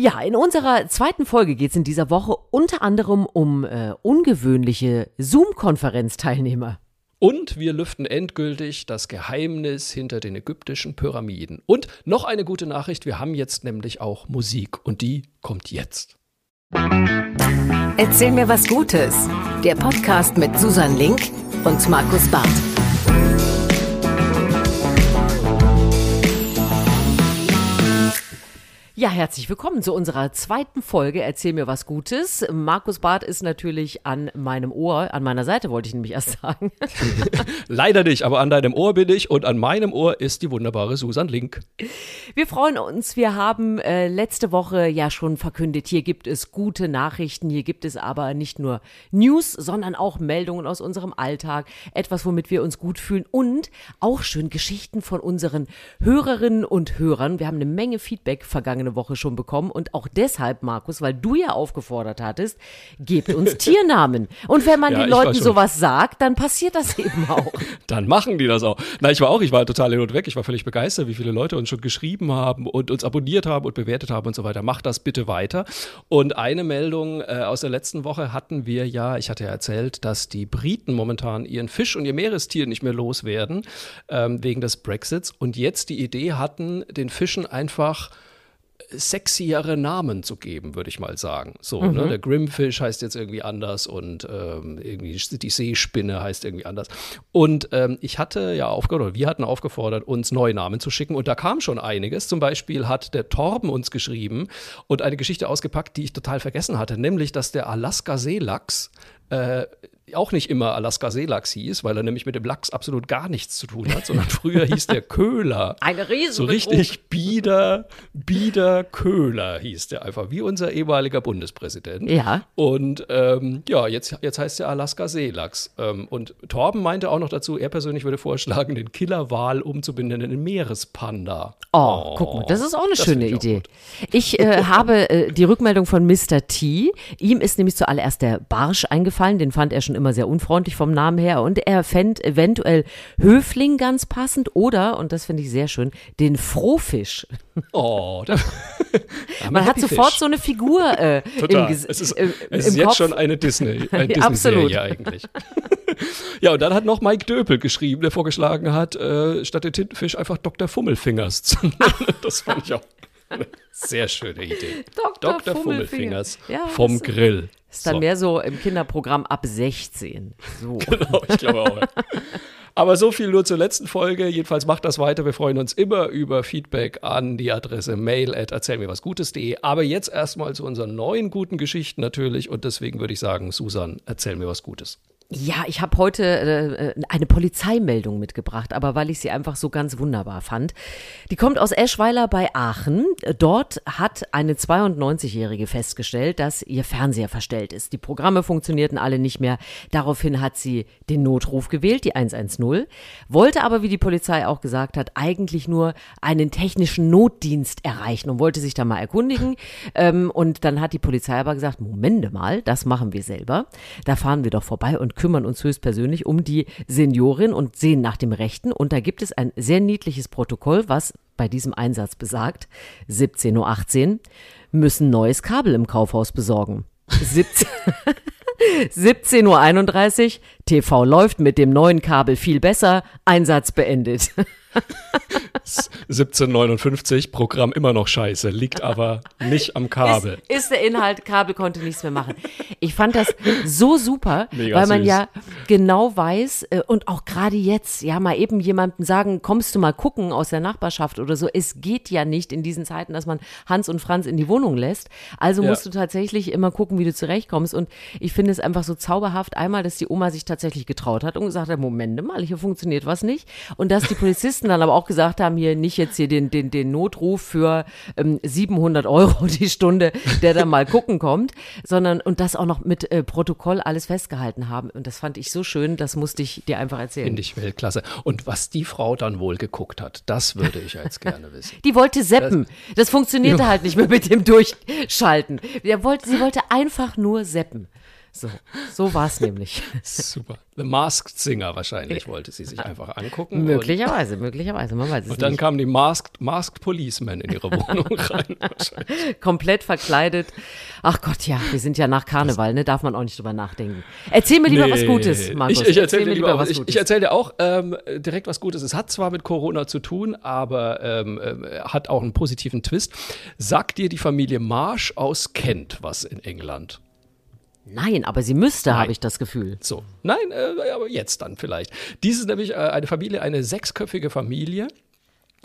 Ja, in unserer zweiten Folge geht es in dieser Woche unter anderem um äh, ungewöhnliche Zoom-Konferenzteilnehmer. Und wir lüften endgültig das Geheimnis hinter den ägyptischen Pyramiden. Und noch eine gute Nachricht, wir haben jetzt nämlich auch Musik und die kommt jetzt. Erzähl mir was Gutes. Der Podcast mit Susan Link und Markus Barth. Ja, herzlich willkommen zu unserer zweiten Folge. Erzähl mir was Gutes. Markus Barth ist natürlich an meinem Ohr, an meiner Seite wollte ich nämlich erst sagen. Leider nicht, aber an deinem Ohr bin ich und an meinem Ohr ist die wunderbare Susan Link. Wir freuen uns. Wir haben äh, letzte Woche ja schon verkündet, hier gibt es gute Nachrichten, hier gibt es aber nicht nur News, sondern auch Meldungen aus unserem Alltag, etwas, womit wir uns gut fühlen und auch schön Geschichten von unseren Hörerinnen und Hörern. Wir haben eine Menge Feedback vergangene vergangene Woche schon bekommen. Und auch deshalb, Markus, weil du ja aufgefordert hattest, gebt uns Tiernamen. Und wenn man ja, den Leuten sowas sagt, dann passiert das eben auch. dann machen die das auch. Na, ich war auch, ich war total hin und weg. Ich war völlig begeistert, wie viele Leute uns schon geschrieben haben und uns abonniert haben und bewertet haben und so weiter. Macht das bitte weiter. Und eine Meldung äh, aus der letzten Woche hatten wir ja, ich hatte ja erzählt, dass die Briten momentan ihren Fisch und ihr Meerestier nicht mehr loswerden, ähm, wegen des Brexits. Und jetzt die Idee hatten, den Fischen einfach sexiere Namen zu geben, würde ich mal sagen. So, ne? mhm. ne? der Grimfish heißt jetzt irgendwie anders und ähm, irgendwie die Seespinne heißt irgendwie anders. Und ähm, ich hatte ja aufgefordert, wir hatten aufgefordert, uns neue Namen zu schicken und da kam schon einiges. Zum Beispiel hat der Torben uns geschrieben und eine Geschichte ausgepackt, die ich total vergessen hatte, nämlich, dass der Alaska-Seelachs äh, auch nicht immer Alaska Seelachs hieß, weil er nämlich mit dem Lachs absolut gar nichts zu tun hat, sondern früher hieß der Köhler. Eine Riesen. So richtig Bieder, Bieder Köhler hieß der einfach, wie unser ehemaliger Bundespräsident. Ja. Und ähm, ja, jetzt, jetzt heißt der Alaska Seelachs. Ähm, und Torben meinte auch noch dazu, er persönlich würde vorschlagen, den Killerwal umzubenennen in Meerespanda. Oh, oh, guck mal, das ist auch eine schöne ich Idee. Ich äh, habe äh, die Rückmeldung von Mr. T. Ihm ist nämlich zuallererst der Barsch eingefallen, den fand er schon immer sehr unfreundlich vom Namen her und er fände eventuell Höfling ganz passend oder, und das finde ich sehr schön, den Frohfisch. Oh, da, man hat sofort Fisch. so eine Figur äh, Total. im, es ist, äh, es ist jetzt Kopf. schon eine Disney, eine Disney-Serie eigentlich. ja, und dann hat noch Mike Döpel geschrieben, der vorgeschlagen hat, äh, statt den Tintenfisch einfach Dr. Fummelfingers zu nennen. das fand ich auch eine sehr schöne Idee. Dr. Dr. Fummelfingers, Fummelfingers ja, vom Grill. Ist dann so. mehr so im Kinderprogramm ab 16. So. Genau, ich glaube auch. Aber so viel nur zur letzten Folge. Jedenfalls macht das weiter. Wir freuen uns immer über Feedback an die Adresse mail at erzählmirwasgutes.de. Aber jetzt erstmal zu unseren neuen guten Geschichten natürlich. Und deswegen würde ich sagen, Susan, erzähl mir was Gutes. Ja, ich habe heute äh, eine Polizeimeldung mitgebracht, aber weil ich sie einfach so ganz wunderbar fand. Die kommt aus Eschweiler bei Aachen. Dort hat eine 92-Jährige festgestellt, dass ihr Fernseher verstellt ist. Die Programme funktionierten alle nicht mehr. Daraufhin hat sie den Notruf gewählt, die 110, wollte aber, wie die Polizei auch gesagt hat, eigentlich nur einen technischen Notdienst erreichen und wollte sich da mal erkundigen. Ähm, und dann hat die Polizei aber gesagt, Momente mal, das machen wir selber. Da fahren wir doch vorbei und kümmern uns höchstpersönlich um die Seniorin und sehen nach dem Rechten. Und da gibt es ein sehr niedliches Protokoll, was bei diesem Einsatz besagt, 17.18 Uhr, müssen neues Kabel im Kaufhaus besorgen. 17 17.31 Uhr, TV läuft mit dem neuen Kabel viel besser, Einsatz beendet. 1759, Programm immer noch scheiße, liegt aber nicht am Kabel. Ist, ist, der Inhalt, Kabel konnte nichts mehr machen. Ich fand das so super, Mega weil man süß. ja genau weiß äh, und auch gerade jetzt, ja, mal eben jemanden sagen, kommst du mal gucken aus der Nachbarschaft oder so. Es geht ja nicht in diesen Zeiten, dass man Hans und Franz in die Wohnung lässt. Also ja. musst du tatsächlich immer gucken, wie du zurechtkommst. Und ich finde es einfach so zauberhaft, einmal, dass die Oma sich tatsächlich getraut hat und gesagt hat, Moment mal, hier funktioniert was nicht. Und dass die Polizisten dann aber auch gesagt haben, hier nicht jetzt hier den, den, den Notruf für ähm, 700 Euro die Stunde, der dann mal gucken kommt, sondern und das auch noch mit äh, Protokoll alles festgehalten haben. Und das fand ich so schön, das musste ich dir einfach erzählen. Finde ich Weltklasse. Und was die Frau dann wohl geguckt hat, das würde ich jetzt gerne wissen. Die wollte seppen. Das, das funktionierte halt nicht mehr mit dem Durchschalten. wollte, sie wollte einfach nur seppen. So, so war es nämlich. Super. The Masked Singer wahrscheinlich wollte sie sich einfach angucken. Möglicherweise, möglicherweise, man weiß es Und, dann nicht. kamen die Masked, Masked Policemen in ihre Wohnung rein. Komplett verkleidet. Ach Gott, ja, wir sind ja nach Karneval, ne? Darf man auch nicht drüber nachdenken. Erzähl mir lieber was Nee. Gutes, Markus. Ich, ich erzähle dir mir lieber was. Ich, Gutes. ich erzähle dir auch ähm, direkt was Gutes. Es hat zwar mit Corona zu tun, aber ähm, äh, hat auch einen positiven Twist. Sagt dir die Familie Marsh aus Kent was in England? Nein, aber sie müsste, habe ich das Gefühl. So, nein, äh, aber jetzt dann vielleicht. Dies ist nämlich äh, eine Familie, eine sechsköpfige Familie.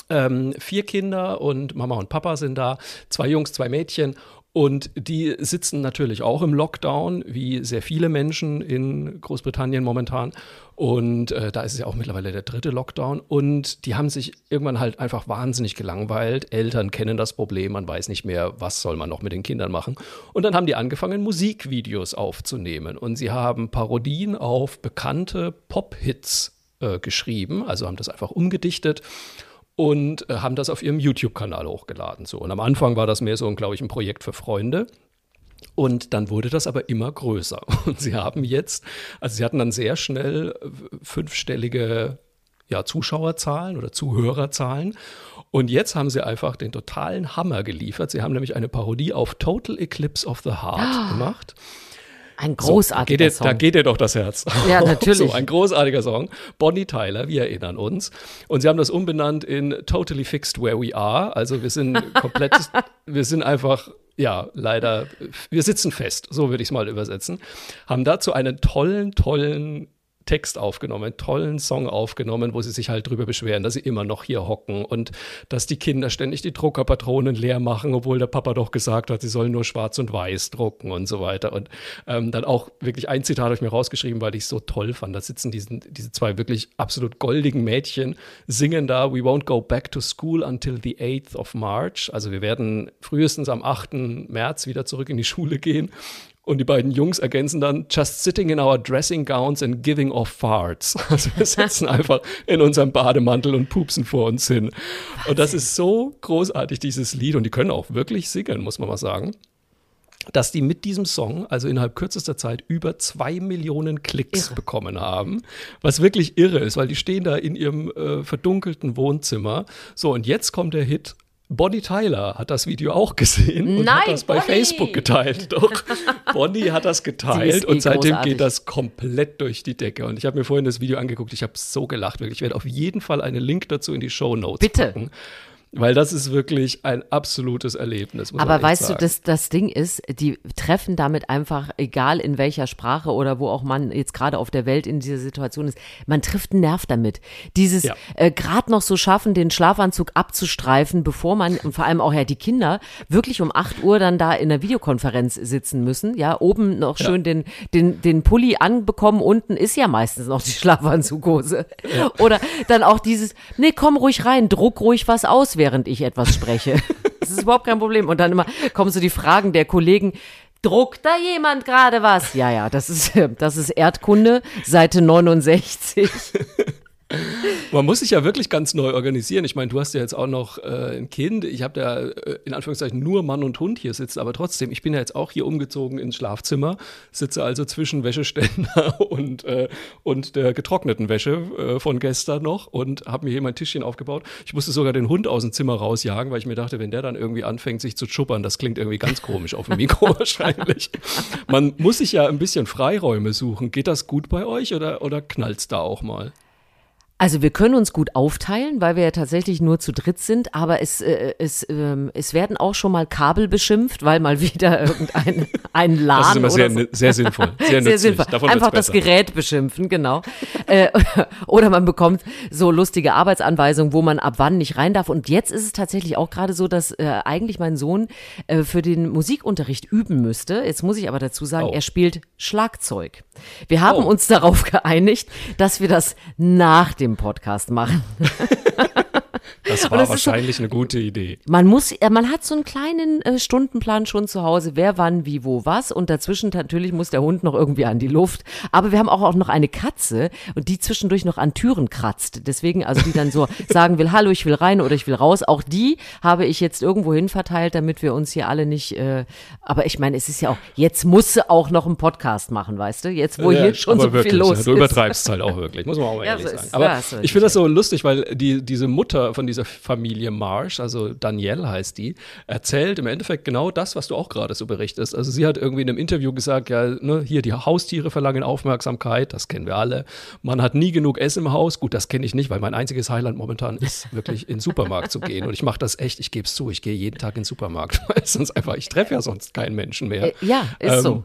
Ähm, vier Kinder und Mama und Papa sind da, zwei Jungs, zwei Mädchen. Und die sitzen natürlich auch im Lockdown, wie sehr viele Menschen in Großbritannien momentan. Und äh, da ist es ja auch mittlerweile der dritte Lockdown. Und die haben sich irgendwann halt einfach wahnsinnig gelangweilt. Eltern kennen das Problem, man weiß nicht mehr, was soll man noch mit den Kindern machen. Und dann haben die angefangen, Musikvideos aufzunehmen. Und sie haben Parodien auf bekannte Pop-Hits äh, geschrieben, also haben das einfach umgedichtet und äh, haben das auf ihrem YouTube-Kanal hochgeladen. So. Und am Anfang war das mehr so, glaube ich, ein Projekt für Freunde. Und dann wurde das aber immer größer. Und sie haben jetzt, also sie hatten dann sehr schnell äh, fünfstellige ja, Zuschauerzahlen oder Zuhörerzahlen. Und jetzt haben sie einfach den totalen Hammer geliefert. Sie haben nämlich eine Parodie auf Total Eclipse of the Heart gemacht. Ein So, großartiger da geht dir, Song. Da geht dir doch das Herz. Ja, natürlich. So, ein großartiger Song. Bonnie Tyler, wir erinnern uns. Und sie haben das umbenannt in Totally Fixed Where We Are. Also wir sind komplett, wir sind einfach, ja, leider, wir sitzen fest, so würde ich es mal übersetzen. Haben dazu einen tollen, tollen Text aufgenommen, einen tollen Song aufgenommen, wo sie sich halt drüber beschweren, dass sie immer noch hier hocken und dass die Kinder ständig die Druckerpatronen leer machen, obwohl der Papa doch gesagt hat, sie sollen nur schwarz und weiß drucken und so weiter. Und ähm, dann auch wirklich ein Zitat habe ich mir rausgeschrieben, weil ich es so toll fand. Da sitzen diesen, diese zwei wirklich absolut goldigen Mädchen, singen da We won't go back to school until the 8th of March. Also wir werden frühestens am 8. März wieder zurück in die Schule gehen. Und die beiden Jungs ergänzen dann, just sitting in our dressing gowns and giving off farts. Also wir sitzen einfach in unserem Bademantel und pupsen vor uns hin. Und das ist so großartig, dieses Lied. Und die können auch wirklich singen, muss man mal sagen. Dass die mit diesem Song, also innerhalb kürzester Zeit, über zwei Millionen Klicks Irre. bekommen haben. Was wirklich irre ist, weil die stehen da in ihrem äh, verdunkelten Wohnzimmer. So, und jetzt kommt der Hit. Bonnie Tyler hat das Video auch gesehen und hat Nein, das bei Bonnie! Facebook geteilt. Doch, Bonnie hat das geteilt ist eh und seitdem großartig. geht das komplett durch die Decke. Und ich habe mir vorhin das Video angeguckt, ich habe so gelacht, wirklich. Ich werde auf jeden Fall einen Link dazu in die Show Notes Bitte. packen. Weil das ist wirklich ein absolutes Erlebnis. Aber weißt sagen. du, das, das Ding ist, die treffen damit einfach, egal in welcher Sprache oder wo auch man jetzt gerade auf der Welt in dieser Situation ist, man trifft einen Nerv damit. Dieses Ja. äh, gerade noch so schaffen, den Schlafanzug abzustreifen, bevor man, und vor allem auch ja die Kinder, wirklich um 8 Uhr dann da in der Videokonferenz sitzen müssen. Ja, oben noch schön den, den, den Pulli anbekommen, unten ist ja meistens noch die Schlafanzughose. Oder dann auch dieses, nee, komm ruhig rein, druck ruhig was aus, während ich etwas spreche. Das ist überhaupt kein Problem. Und dann immer kommen so die Fragen der Kollegen. Druckt da jemand gerade was? Ja, ja, das ist, das ist Erdkunde, Seite 69. Man muss sich ja wirklich ganz neu organisieren. Ich meine, du hast ja jetzt auch noch äh, ein Kind. Ich habe da äh, in Anführungszeichen nur Mann und Hund hier sitzen, aber trotzdem, ich bin ja jetzt auch hier umgezogen ins Schlafzimmer, sitze also zwischen Wäscheständer und, äh, und der getrockneten Wäsche äh, von gestern noch und habe mir hier mein Tischchen aufgebaut. Ich musste sogar den Hund aus dem Zimmer rausjagen, weil ich mir dachte, wenn der dann irgendwie anfängt, sich zu schuppern, das klingt irgendwie ganz komisch auf dem Mikro wahrscheinlich. Man muss sich ja ein bisschen Freiräume suchen. Geht das gut bei euch oder, oder knallt's da auch mal? Also wir können uns gut aufteilen, weil wir ja tatsächlich nur zu dritt sind, aber es, äh, es, ähm, es werden auch schon mal Kabel beschimpft, weil mal wieder irgendein ein LAN Das ist immer sehr, oder so. sehr sinnvoll. Sehr, Sehr sinnvoll. Davon Einfach das. Gerät beschimpfen, genau. äh, oder man bekommt so lustige Arbeitsanweisungen, wo man ab wann nicht rein darf. Und jetzt ist es tatsächlich auch gerade so, dass äh, eigentlich mein Sohn äh, für den Musikunterricht üben müsste. Jetzt muss ich aber dazu sagen, Oh. er spielt Schlagzeug. Wir haben Oh. uns darauf geeinigt, dass wir das nach dem Podcast machen. Das war das wahrscheinlich so, eine gute Idee. Man muss, äh, man hat so einen kleinen äh, Stundenplan schon zu Hause, wer wann, wie, wo, was. Und dazwischen natürlich muss der Hund noch irgendwie an die Luft. Aber wir haben auch, auch noch eine Katze und die zwischendurch noch an Türen kratzt. Deswegen, also die dann so sagen will, hallo, ich will rein oder ich will raus. Auch die habe ich jetzt irgendwo hin verteilt, damit wir uns hier alle nicht. Äh, aber ich meine, es ist ja auch, jetzt muss sie auch noch einen Podcast machen, weißt du? Jetzt, wo ja, hier schon so wirklich, viel los ja, ist. Du übertreibst halt auch wirklich, muss man auch mal ehrlich so sagen. Aber ich finde das so lustig, weil die, diese Mutter von dieser Familie Marsh, also Danielle heißt die, erzählt im Endeffekt genau das, was du auch gerade so berichtest. Also sie hat irgendwie in einem Interview gesagt, ja, ne, hier die Haustiere verlangen Aufmerksamkeit, das kennen wir alle. Man hat nie genug Essen im Haus. Gut, das kenne ich nicht, weil mein einziges Highlight momentan ist wirklich in den Supermarkt zu gehen. Und ich mache das echt, ich gebe es zu, ich gehe jeden Tag in den Supermarkt, weil sonst einfach, ich treffe ja sonst keinen Menschen mehr. Äh, ja, ist ähm, so.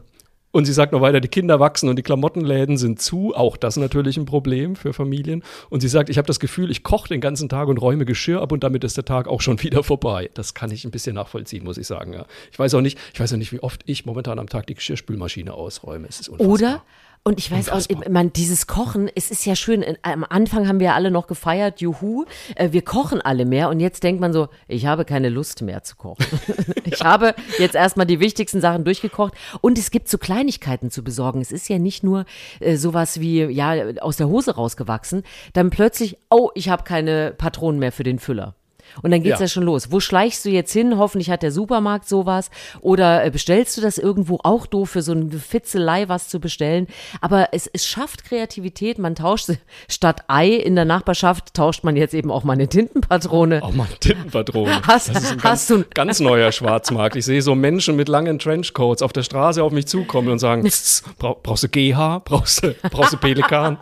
Und sie sagt noch weiter, die Kinder wachsen und die Klamottenläden sind zu. Auch das natürlich ein Problem für Familien. Und sie sagt, ich habe das Gefühl, ich koche den ganzen Tag und räume Geschirr ab und damit ist der Tag auch schon wieder vorbei. Das kann ich ein bisschen nachvollziehen, muss ich sagen. Ja. Ich weiß auch nicht, ich weiß auch nicht, wie oft ich momentan am Tag die Geschirrspülmaschine ausräume. Es ist unfassbar. Oder und ich weiß Unfassbar. auch, man, dieses Kochen, es ist ja schön. Am Anfang haben wir alle noch gefeiert, juhu, äh, wir kochen alle mehr. Und jetzt denkt man so, ich habe keine Lust mehr zu kochen. ich habe jetzt erstmal die wichtigsten Sachen durchgekocht. Und es gibt so Kleinigkeiten zu besorgen. Es ist ja nicht nur äh, sowas wie, ja, aus der Hose rausgewachsen. Dann plötzlich, oh, ich habe keine Patronen mehr für den Füller. Und dann geht's ja. ja schon los. Wo schleichst du jetzt hin? Hoffentlich hat der Supermarkt sowas. Oder äh, bestellst du das irgendwo auch doof für so eine Fitzelei was zu bestellen? Aber es, es schafft Kreativität. Man tauscht statt Ei in der Nachbarschaft tauscht man jetzt eben auch mal eine Tintenpatrone. Auch mal eine Tintenpatrone. Hast, das ist ein hast ganz, du ganz neuer Schwarzmarkt. Ich sehe so Menschen mit langen Trenchcoats auf der Straße auf mich zukommen und sagen, brauchst du GH? Brauchst du, brauchst du Pelikan?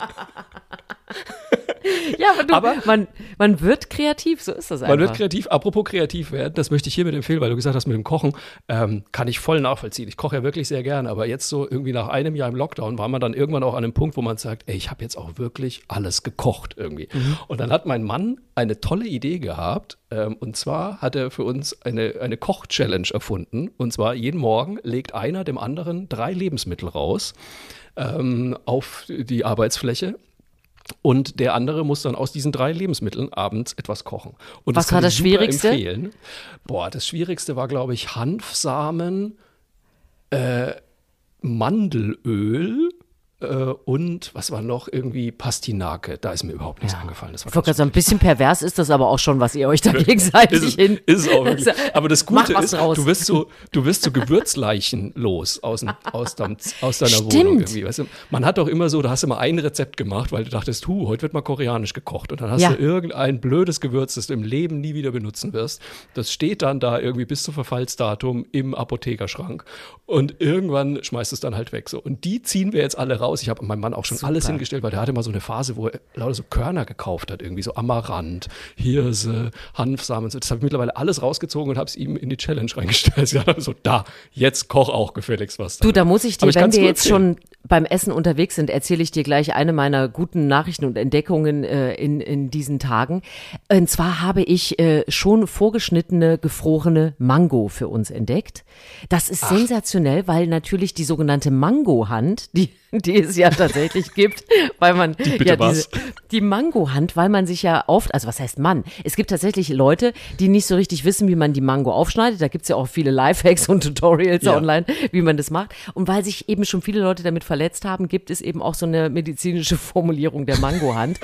Ja, aber, du, aber man, man wird kreativ, so ist das einfach. Man wird kreativ. Apropos kreativ werden, das möchte ich hiermit empfehlen, weil du gesagt hast, mit dem Kochen ähm, kann ich voll nachvollziehen. Ich koche ja wirklich sehr gern, aber jetzt so irgendwie nach einem Jahr im Lockdown war man dann irgendwann auch an einem Punkt, wo man sagt, ey, ich habe jetzt auch wirklich alles gekocht irgendwie. Mhm. Und dann hat mein Mann eine tolle Idee gehabt. Ähm, und zwar hat er für uns eine, eine Koch-Challenge erfunden. Und zwar jeden Morgen legt einer dem anderen drei Lebensmittel raus ähm, auf die Arbeitsfläche und der andere muss dann aus diesen drei Lebensmitteln abends etwas kochen. Und Was war das Schwierigste? Empfehlen. Boah, das Schwierigste war, glaube ich, Hanfsamen, äh, Mandelöl und was war noch irgendwie Pastinake. Da ist mir überhaupt nichts ja. angefallen. Das war ich so ein bisschen pervers ist das aber auch schon, was ihr euch da gegenseitig ist, hin. Ist auch wirklich. Aber das Gute ist, du wirst so, du wirst so Gewürzleichen los aus, aus, dein, aus deiner Stimmt. Wohnung irgendwie. Weißt du? Man hat doch immer so, du hast immer ein Rezept gemacht, weil du dachtest, hu, heute wird mal koreanisch gekocht und dann hast ja. du irgendein blödes Gewürz, das du im Leben nie wieder benutzen wirst. Das steht dann da irgendwie bis zum Verfallsdatum im Apothekerschrank und irgendwann schmeißt es dann halt weg so. Und die ziehen wir jetzt alle raus raus. Ich habe meinem Mann auch schon Super. alles hingestellt, weil der hatte mal so eine Phase, wo er lauter so Körner gekauft hat, irgendwie so Amaranth, Hirse, Hanfsamen. Das habe ich mittlerweile alles rausgezogen und habe es ihm in die Challenge reingestellt. Ja, so da, jetzt koch auch gefälligst was. Du, da muss ich dir, ich wenn wir jetzt schon beim Essen unterwegs sind, erzähle ich dir gleich eine meiner guten Nachrichten und Entdeckungen äh, in, in diesen Tagen. Und zwar habe ich äh, schon vorgeschnittene, gefrorene Mango für uns entdeckt. Das ist Ach. sensationell, weil natürlich die sogenannte Mango-Hand, die die es ja tatsächlich gibt, weil man die, ja diese, die Mango-Hand, weil man sich ja oft, also was heißt Mann? Es gibt tatsächlich Leute, die nicht so richtig wissen, wie man die Mango aufschneidet. Da gibt's ja auch viele Lifehacks und Tutorials ja. online, wie man das macht. Und weil sich eben schon viele Leute damit verletzt haben, gibt es eben auch so eine medizinische Formulierung der Mango-Hand.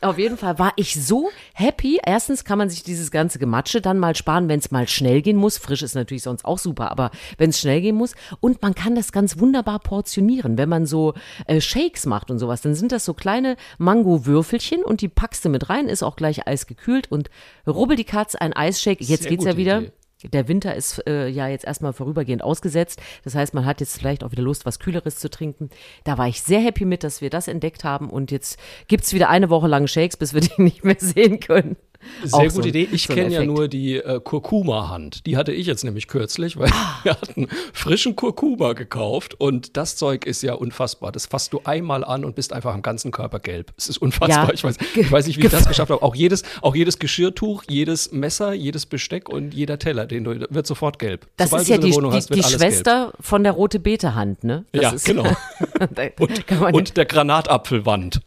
Auf jeden Fall war ich so happy. Erstens kann man sich dieses ganze Gematsche dann mal sparen, wenn es mal schnell gehen muss. Frisch ist natürlich sonst auch super, aber wenn es schnell gehen muss. Und man kann das ganz wunderbar portionieren, wenn man so äh, Shakes macht und sowas, dann sind das so kleine Mango-Würfelchen und die packst du mit rein, ist auch gleich eisgekühlt und rubbel die Katz, ein Eisshake. Jetzt Sehr geht's ja wieder. Idee. Der Winter ist äh, ja jetzt erstmal vorübergehend ausgesetzt. Das heißt, man hat jetzt vielleicht auch wieder Lust, was Kühleres zu trinken. Da war ich sehr happy mit, dass wir das entdeckt haben. Und jetzt gibt's wieder eine Woche lang Shakes, bis wir die nicht mehr sehen können. Sehr gute so Idee. Ich so kenne ja nur die äh, Kurkuma-Hand. Die hatte ich jetzt nämlich kürzlich, weil ah. wir hatten frischen Kurkuma gekauft und das Zeug ist ja unfassbar. Das fasst du einmal an und bist einfach am ganzen Körper gelb. Es ist unfassbar. Ja. Ich, weiß, ich weiß nicht, wie ich das geschafft habe. Auch jedes, auch jedes Geschirrtuch, jedes Messer, jedes Besteck und jeder Teller, den du, wird sofort gelb. Das Sobald ist ja die, die, hast, die Schwester gelb. von der rote Beete-Hand, ne? Das ja, genau. und, und der Granatapfelwand.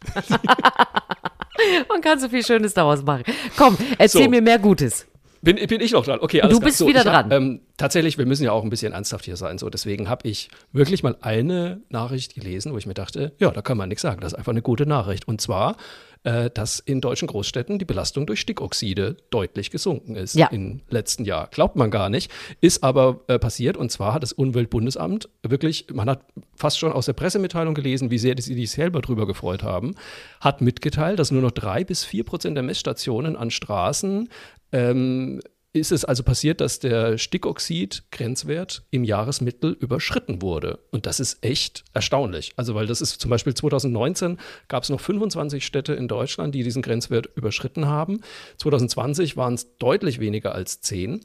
Man kann so viel Schönes daraus machen. Komm, erzähl So. mir mehr Gutes. Bin, bin ich noch dran? Okay, alles Du bist so, wieder hab, dran. Ähm, tatsächlich, wir müssen ja auch ein bisschen ernsthaft hier sein. So, deswegen habe ich wirklich mal eine Nachricht gelesen, wo ich mir dachte, ja, da kann man nichts sagen. Das ist einfach eine gute Nachricht. Und zwar, äh, dass in deutschen Großstädten die Belastung durch Stickoxide deutlich gesunken ist Ja. im letzten Jahr. Glaubt man gar nicht, ist aber äh, passiert. Und zwar hat das Umweltbundesamt wirklich, man hat fast schon aus der Pressemitteilung gelesen, wie sehr sie sich selber drüber gefreut haben, hat mitgeteilt, dass nur noch drei bis vier Prozent der Messstationen an Straßen ähm, ist es also passiert, dass der Stickoxid-Grenzwert im Jahresmittel überschritten wurde. Und das ist echt erstaunlich. Also, weil das ist zum Beispiel 2019 gab es noch 25 Städte in Deutschland, die diesen Grenzwert überschritten haben. 2020 waren es deutlich weniger als 10.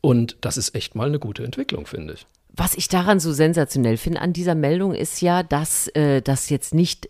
Und das ist echt mal eine gute Entwicklung, finde ich. Was ich daran so sensationell finde an dieser Meldung ist ja, dass äh, das jetzt nicht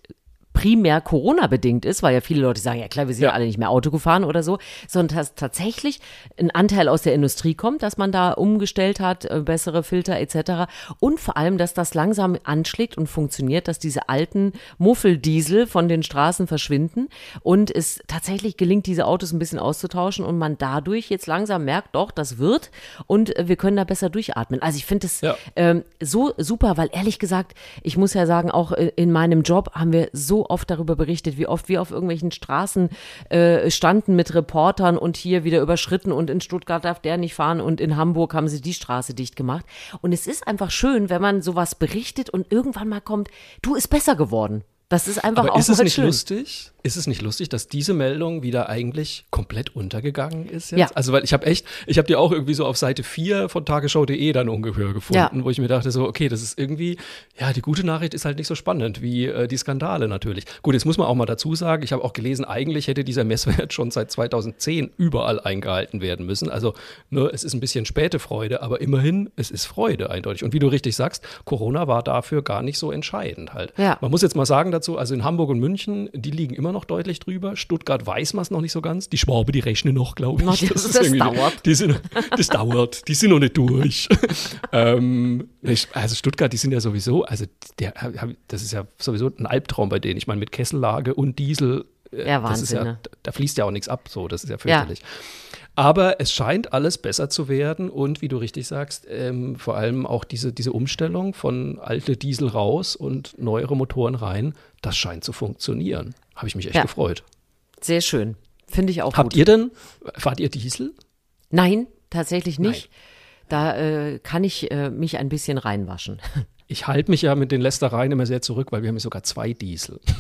primär Corona-bedingt ist, weil ja viele Leute sagen, ja klar, wir sind ja. Alle nicht mehr Auto gefahren oder so, sondern dass tatsächlich ein Anteil aus der Industrie kommt, dass man da umgestellt hat, äh, bessere Filter etc. Und vor allem, dass das langsam anschlägt und funktioniert, dass diese alten Muffeldiesel von den Straßen verschwinden und es tatsächlich gelingt, diese Autos ein bisschen auszutauschen und man dadurch jetzt langsam merkt, doch, das wird und wir können da besser durchatmen. Also ich finde es Ja. ähm, so super, weil ehrlich gesagt, ich muss ja sagen, auch äh, in meinem Job haben wir so oft darüber berichtet, wie oft wir auf irgendwelchen Straßen äh, standen mit Reportern und hier wieder überschritten und in Stuttgart darf der nicht fahren und in Hamburg haben sie die Straße dicht gemacht. Und es ist einfach schön, wenn man sowas berichtet und irgendwann mal kommt, du ist besser geworden. Das ist einfach Aber auch ist es nicht schön. lustig? Ist es nicht lustig, dass diese Meldung wieder eigentlich komplett untergegangen ist jetzt? Ja. Also, weil ich habe echt, ich habe die auch irgendwie so auf Seite 4 von tagesschau.de dann ungefähr gefunden, Ja. wo ich mir dachte so, okay, das ist irgendwie, ja, die gute Nachricht ist halt nicht so spannend wie äh, die Skandale natürlich. Gut, jetzt muss man auch mal dazu sagen, ich habe auch gelesen, eigentlich hätte dieser Messwert schon seit 2010 überall eingehalten werden müssen. Also, ne, es ist ein bisschen späte Freude, aber immerhin, es ist Freude eindeutig. Und wie du richtig sagst, Corona war dafür gar nicht so entscheidend halt. Ja. Man muss jetzt mal sagen dazu, also in Hamburg und München, die liegen immer noch deutlich drüber. Stuttgart weiß man es noch nicht so ganz. Die Schwabe, die rechnen noch, glaube ich. Noch, das- das irgendwie- dauert. Die sind, das dauert. Die sind noch nicht durch. ähm, also Stuttgart, die sind ja sowieso, also der, das ist ja sowieso ein Albtraum bei denen. Ich meine, mit Kessellage und Diesel, äh, Ja, das ist Wahnsinn, ja, ne? da fließt ja auch nichts ab, so, das ist ja fürchterlich. Aber es scheint alles besser zu werden und wie du richtig sagst, ähm, vor allem auch diese, diese Umstellung von alte Diesel raus und neuere Motoren rein, das scheint zu funktionieren. Habe ich mich echt Ja. gefreut. Sehr schön. Finde ich auch Habt gut. ihr denn, fahrt ihr Diesel? Nein, tatsächlich nicht. Da äh, kann ich äh, mich ein bisschen reinwaschen. Ich halte mich ja mit den Lästereien immer sehr zurück, weil wir haben ja sogar zwei Diesel.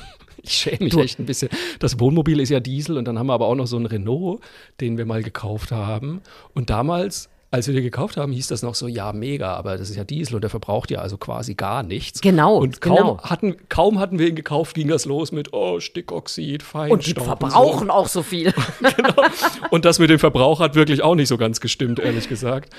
Ich schäme mich Du- echt ein bisschen. Das Wohnmobil ist ja Diesel und dann haben wir aber auch noch so einen Renault, den wir mal gekauft haben. Und damals, als wir den gekauft haben, hieß das noch so, ja, mega, aber das ist ja Diesel und der verbraucht ja also quasi gar nichts. Genau, Und kaum, genau. Hatten, kaum hatten wir ihn gekauft, ging das los mit, oh, Stickoxid, Feinstaub. Und die verbrauchen auch so viel. genau. Und das mit dem Verbrauch hat wirklich auch nicht so ganz gestimmt, ehrlich gesagt.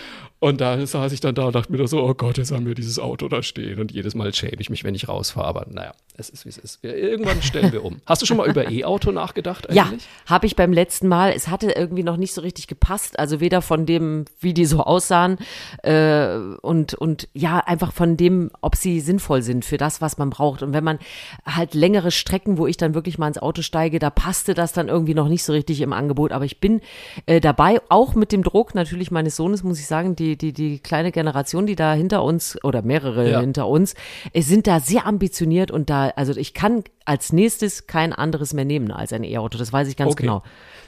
Und da saß ich dann da und dachte mir so, oh Gott, jetzt haben wir dieses Auto da stehen. Und jedes Mal schäme ich mich, wenn ich rausfahre. Aber naja, es ist, wie es ist. Wir, irgendwann stellen wir um. Hast du schon mal über E-Auto nachgedacht Ja, eigentlich? habe ich beim letzten Mal. Es hatte irgendwie noch nicht so richtig gepasst. Also weder von dem, wie die so aussahen, äh, und, und ja, einfach von dem, ob sie sinnvoll sind für das, was man braucht. Und wenn man halt längere Strecken, wo ich dann wirklich mal ins Auto steige, da passte das dann irgendwie noch nicht so richtig im Angebot. Aber ich bin äh, dabei, auch mit dem Druck natürlich meines Sohnes, muss ich sagen, die, die, die kleine Generation, die da hinter uns oder mehrere Ja. hinter uns, sind da sehr ambitioniert und da, also ich kann als nächstes kein anderes mehr nehmen als ein E-Auto. Das weiß ich ganz Okay. genau.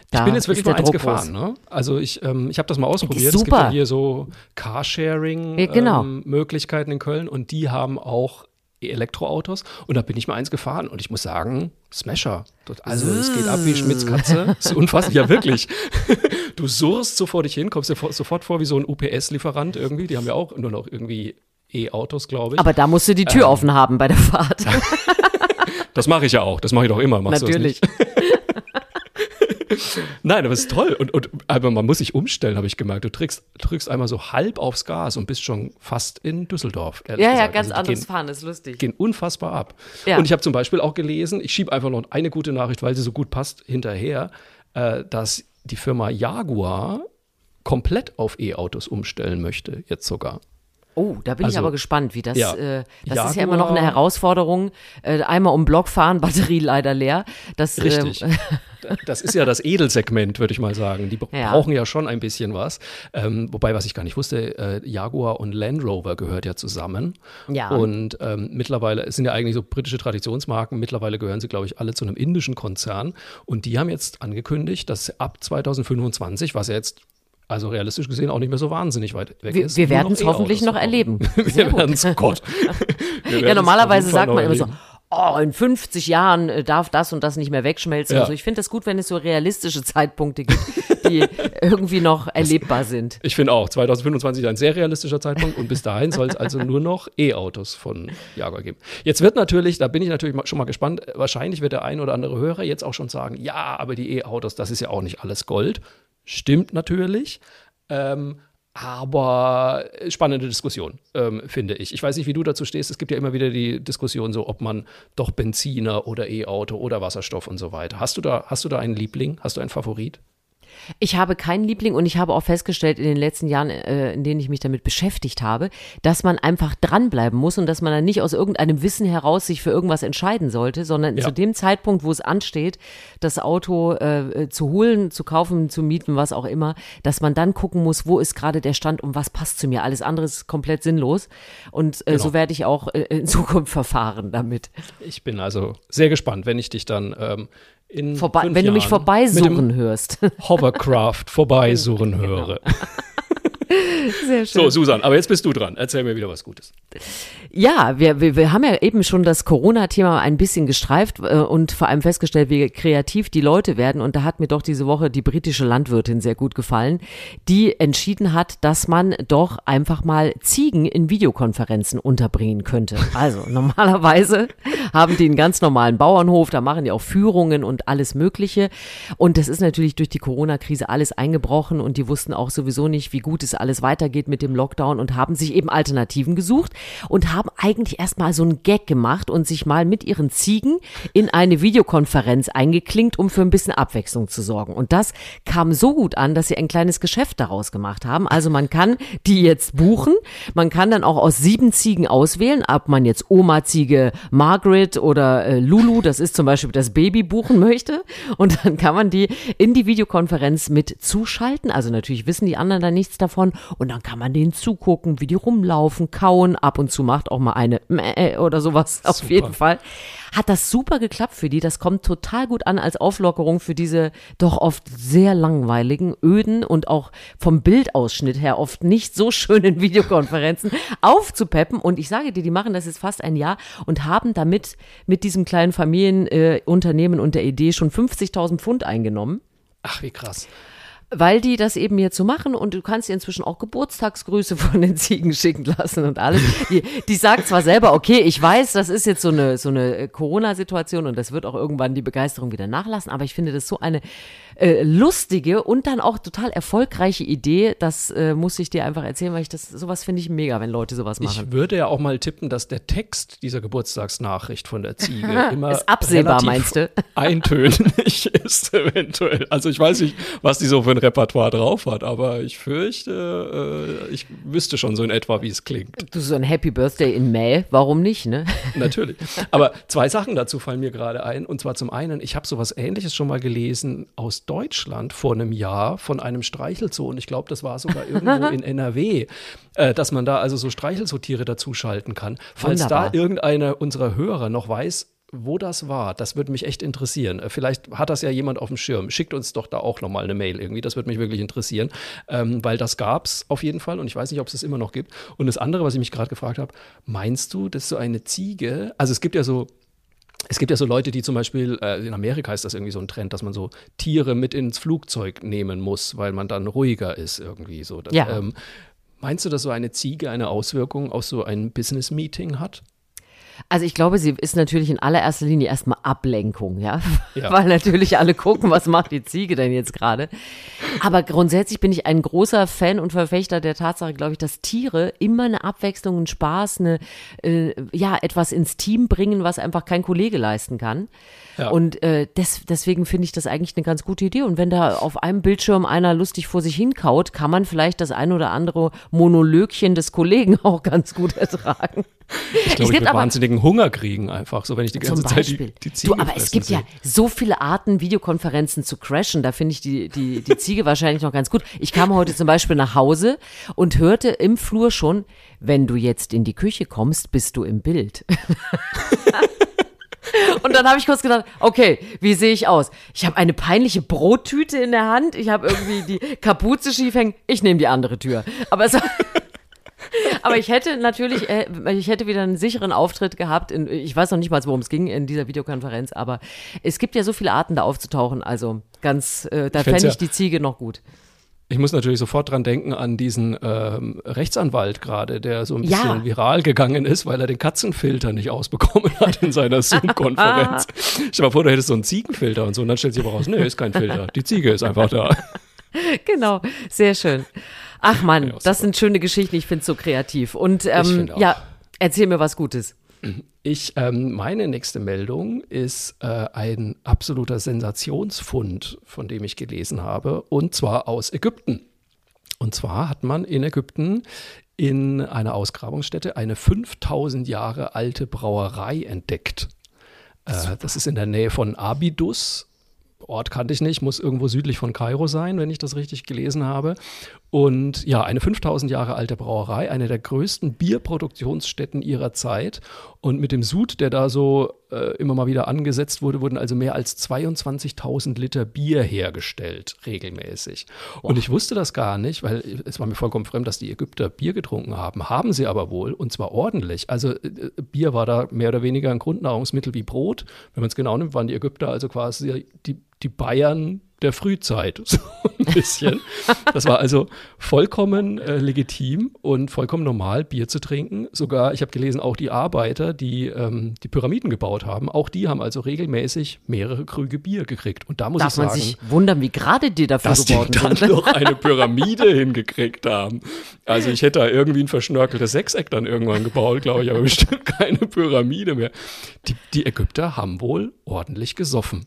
Ich Da bin jetzt wirklich mal eins Druck gefahren. Ne? Also ich, ähm, ich habe das mal ausprobiert. Ist Es gibt ja super. hier so genau. Carsharing-Möglichkeiten in Köln und die haben auch Elektroautos und da bin ich mal eins gefahren und ich muss sagen, Smasher. Also es geht ab wie Schmitz Katze. Das ist unfassbar. Ja, wirklich. Du surrst so vor dich hin, kommst dir sofort vor wie so ein UPS-Lieferant irgendwie. Die haben ja auch nur noch irgendwie E-Autos, glaube ich. Aber da musst du die Ähm. Tür offen haben bei der Fahrt. das mache ich ja auch. Das mache ich doch immer. Machst Natürlich. Nein, aber es ist toll. Und, und, aber man muss sich umstellen, habe ich gemerkt. Du drückst, drückst einmal so halb aufs Gas und bist schon fast in Düsseldorf. Ja, ja, gesagt. ganz Also anderes gehen, Fahren, ist lustig. gehen unfassbar ab. Ja. Und ich habe zum Beispiel auch gelesen, ich schiebe einfach noch eine gute Nachricht, weil sie so gut passt, hinterher, äh, dass die Firma Jaguar komplett auf E-Autos umstellen möchte, jetzt sogar. Oh, da bin Also, ich aber gespannt, wie das. ja. Äh, das ist ja immer noch eine Jaguar- Herausforderung. Äh, einmal um Block fahren, Batterie leider leer. Das, Richtig. Das ist ja das Edelsegment, würde ich mal sagen. Die Ja. brauchen ja schon ein bisschen was. Ähm, wobei, was ich gar nicht wusste, äh, Jaguar und Land Rover gehört ja zusammen. Ja. Und ähm, mittlerweile es sind ja eigentlich so britische Traditionsmarken. Mittlerweile gehören sie, glaube ich, alle zu einem indischen Konzern. Und die haben jetzt angekündigt, dass ab 2025, was ja jetzt also realistisch gesehen auch nicht mehr so wahnsinnig weit weg wir ist. wir werden es hoffentlich noch erleben. Wir werden es, Gott. Wir Ja, normalerweise sagt man immer so. Oh, in 50 Jahren äh, darf das und das nicht mehr wegschmelzen. Ja. Also ich finde es gut, wenn es so realistische Zeitpunkte gibt, die irgendwie noch erlebbar sind. Ich finde auch, 2025 ist ein sehr realistischer Zeitpunkt und bis dahin soll es also nur noch E-Autos von Jaguar geben. Jetzt wird natürlich, da bin ich natürlich schon mal gespannt, wahrscheinlich wird der ein oder andere Hörer jetzt auch schon sagen, ja, aber die E-Autos, das ist ja auch nicht alles Gold. Stimmt natürlich. Ähm, aber spannende Diskussion, ähm, finde ich. Ich weiß nicht, wie du dazu stehst. Es gibt ja immer wieder die Diskussion, so ob man doch Benziner oder E-Auto oder Wasserstoff und so weiter. Hast du da, hast du da einen Liebling? Hast du einen Favorit? Ich habe keinen Liebling und ich habe auch festgestellt in den letzten Jahren, äh, in denen ich mich damit beschäftigt habe, dass man einfach dranbleiben muss und dass man dann nicht aus irgendeinem Wissen heraus sich für irgendwas entscheiden sollte, sondern Ja. zu dem Zeitpunkt, wo es ansteht, das Auto äh, zu holen, zu kaufen, zu mieten, was auch immer, dass man dann gucken muss, wo ist gerade der Stand und was passt zu mir. Alles andere ist komplett sinnlos und äh, Genau. so werde ich auch äh, in Zukunft verfahren damit. Ich bin also sehr gespannt, wenn ich dich dann ähm, in Vorbei, fünf wenn du mich Jahren vorbeisuchen hörst. Hovercraft vorbeisurren höre. Sehr schön. So, Susan, aber jetzt bist du dran. Erzähl mir wieder was Gutes. Ja, wir, wir, wir haben ja eben schon das Corona-Thema ein bisschen gestreift äh, und vor allem festgestellt, wie kreativ die Leute werden. Und da hat mir doch diese Woche die britische Landwirtin sehr gut gefallen, die entschieden hat, dass man doch einfach mal Ziegen in Videokonferenzen unterbringen könnte. Also normalerweise haben die einen ganz normalen Bauernhof, da machen die auch Führungen und alles Mögliche. Und das ist natürlich durch die Corona-Krise alles eingebrochen und die wussten auch sowieso nicht, wie gut es alles weitergeht mit dem Lockdown und haben sich eben Alternativen gesucht und haben eigentlich erstmal so einen Gag gemacht und sich mal mit ihren Ziegen in eine Videokonferenz eingeklinkt, um für ein bisschen Abwechslung zu sorgen. Und das kam so gut an, dass sie ein kleines Geschäft daraus gemacht haben. Also man kann die jetzt buchen. Man kann dann auch aus sieben Ziegen auswählen, ob man jetzt Oma-Ziege Margaret oder äh, Lulu, das ist zum Beispiel das Baby, buchen möchte. Und dann kann man die in die Videokonferenz mit zuschalten. Also natürlich wissen die anderen da nichts davon. Und dann kann man denen zugucken, wie die rumlaufen, kauen. Ab und zu macht auch mal eine Mäh oder sowas auf Super. jeden Fall. Hat das super geklappt für die. Das kommt total gut an als Auflockerung für diese doch oft sehr langweiligen, öden und auch vom Bildausschnitt her oft nicht so schönen Videokonferenzen aufzupeppen. Und ich sage dir, die machen das jetzt fast ein Jahr und haben damit mit diesem kleinen Familienunternehmen äh, und der Idee schon 50.000 Pfund eingenommen Ach, wie krass. Weil die das eben jetzt so machen und du kannst dir inzwischen auch Geburtstagsgrüße von den Ziegen schicken lassen und alles. Die, die sagt zwar selber, okay, ich weiß, das ist jetzt so eine, so eine Corona-Situation und das wird auch irgendwann die Begeisterung wieder nachlassen, aber ich finde das so eine äh, lustige und dann auch total erfolgreiche Idee. Das äh, muss ich dir einfach erzählen, weil ich das, sowas finde ich mega, wenn Leute sowas machen. Ich würde ja auch mal tippen, dass der Text dieser Geburtstagsnachricht von der Ziege immer Ist absehbar, meinst du? eintönig ist eventuell. Also ich weiß nicht, was die so für ein Repertoire drauf hat, aber ich fürchte, äh, ich wüsste schon so in etwa, wie es klingt. Du so ein Happy Birthday in May, warum nicht, ne? Natürlich. Aber zwei Sachen dazu fallen mir gerade ein. Und zwar zum einen, ich habe sowas ähnliches schon mal gelesen aus Deutschland vor einem Jahr von einem Streichelzoo. Und ich glaube, das war sogar irgendwo in NRW, äh, dass man da also so Streichelzootiere dazuschalten kann. Falls Wunderbar. da irgendeiner unserer Hörer noch weiß, wo das war, das würde mich echt interessieren. Äh, Vielleicht hat das ja jemand auf dem Schirm. Schickt uns doch da auch nochmal eine Mail irgendwie. Das würde mich wirklich interessieren, ähm, weil das gab es auf jeden Fall und ich weiß nicht, ob es es immer noch gibt. Und das andere, was ich mich gerade gefragt habe, meinst du, dass so eine Ziege, also es gibt ja so es gibt ja so Leute, die zum Beispiel, äh, in Amerika ist das irgendwie so ein Trend, dass man so Tiere mit ins Flugzeug nehmen muss, weil man dann ruhiger ist irgendwie so. Ja. ähm, meinst du, dass so eine Ziege eine Auswirkung auf so ein Business-Meeting hat? Also ich glaube, sie ist natürlich in allererster Linie erstmal Ablenkung, ja? Ja. Weil natürlich alle gucken, was macht die Ziege denn jetzt gerade. Aber grundsätzlich bin ich ein großer Fan und Verfechter der Tatsache, glaube ich, dass Tiere immer eine Abwechslung, einen Spaß, eine, äh, ja, etwas ins Team bringen, was einfach kein Kollege leisten kann. Ja. Und äh, des, deswegen finde ich das eigentlich eine ganz gute Idee. Und wenn da auf einem Bildschirm einer lustig vor sich hinkaut, kann man vielleicht das ein oder andere Monologchen des Kollegen auch ganz gut ertragen. Ich glaube, ich würde wahnsinnigen Hunger kriegen einfach, so wenn ich die ganze Zeit die, die Ziege du, aber es gibt ja sehe. so viele Arten, Videokonferenzen zu crashen. Da finde ich die, die, die Ziege wahrscheinlich noch ganz gut. Ich kam heute zum Beispiel nach Hause und hörte im Flur schon, wenn du jetzt in die Küche kommst, bist du im Bild. Und dann habe ich kurz gedacht, okay, wie sehe ich aus? Ich habe eine peinliche Brottüte in der Hand, ich habe irgendwie die Kapuze schief hängen, ich nehme die andere Tür. Aber es aber ich hätte natürlich, äh, ich hätte wieder einen sicheren Auftritt gehabt. In, ich weiß noch nicht mal, worum es ging in dieser Videokonferenz, aber es gibt ja so viele Arten, da aufzutauchen. Also ganz, äh, da fände ich ja- die Ziege noch gut. Ich muss natürlich sofort dran denken an diesen ähm, Rechtsanwalt gerade, der so ein Ja. bisschen viral gegangen ist, weil er den Katzenfilter nicht ausbekommen hat in seiner Zoom-Konferenz. Stell dir mal vor, du hättest so einen Ziegenfilter und so, und dann stellt sich aber raus, nee, ist kein Filter. Die Ziege ist einfach da. Genau, sehr schön. Ach man, das sind schöne Geschichten. Ich finde es so kreativ. Und ähm, ja, erzähl mir was Gutes. Ich, ähm, meine nächste Meldung ist äh, ein absoluter Sensationsfund, von dem ich gelesen habe, und zwar aus Ägypten. Und zwar hat man in Ägypten in einer Ausgrabungsstätte eine 5000 Jahre alte Brauerei entdeckt. Äh, das ist in der Nähe von Abidus. Ort kannte ich nicht, muss irgendwo südlich von Kairo sein, wenn ich das richtig gelesen habe. Und ja, eine 5000 Jahre alte Brauerei, eine der größten Bierproduktionsstätten ihrer Zeit. Und mit dem Sud, der da so äh, immer mal wieder angesetzt wurde, wurden also mehr als 22.000 Liter Bier hergestellt, regelmäßig. Und ich wusste das gar nicht, weil es war mir vollkommen fremd, dass die Ägypter Bier getrunken haben. Haben sie aber wohl, und zwar ordentlich. Also äh, Bier war da mehr oder weniger ein Grundnahrungsmittel wie Brot. Wenn man es genau nimmt, waren die Ägypter also quasi die, die Bayern der Frühzeit, so ein bisschen. Das war also vollkommen äh, legitim und vollkommen normal, Bier zu trinken. Sogar, ich habe gelesen, auch die Arbeiter, die ähm, die Pyramiden gebaut haben, auch die haben also regelmäßig mehrere Krüge Bier gekriegt. Und da muss Darf ich man sagen, sich wundern, wie gerade die dafür dass die geworden dann sind. noch eine Pyramide hingekriegt haben. Also ich hätte da irgendwie ein verschnörkeltes Sechseck dann irgendwann gebaut, glaube ich, aber bestimmt keine Pyramide mehr. Die, die Ägypter haben wohl ordentlich gesoffen.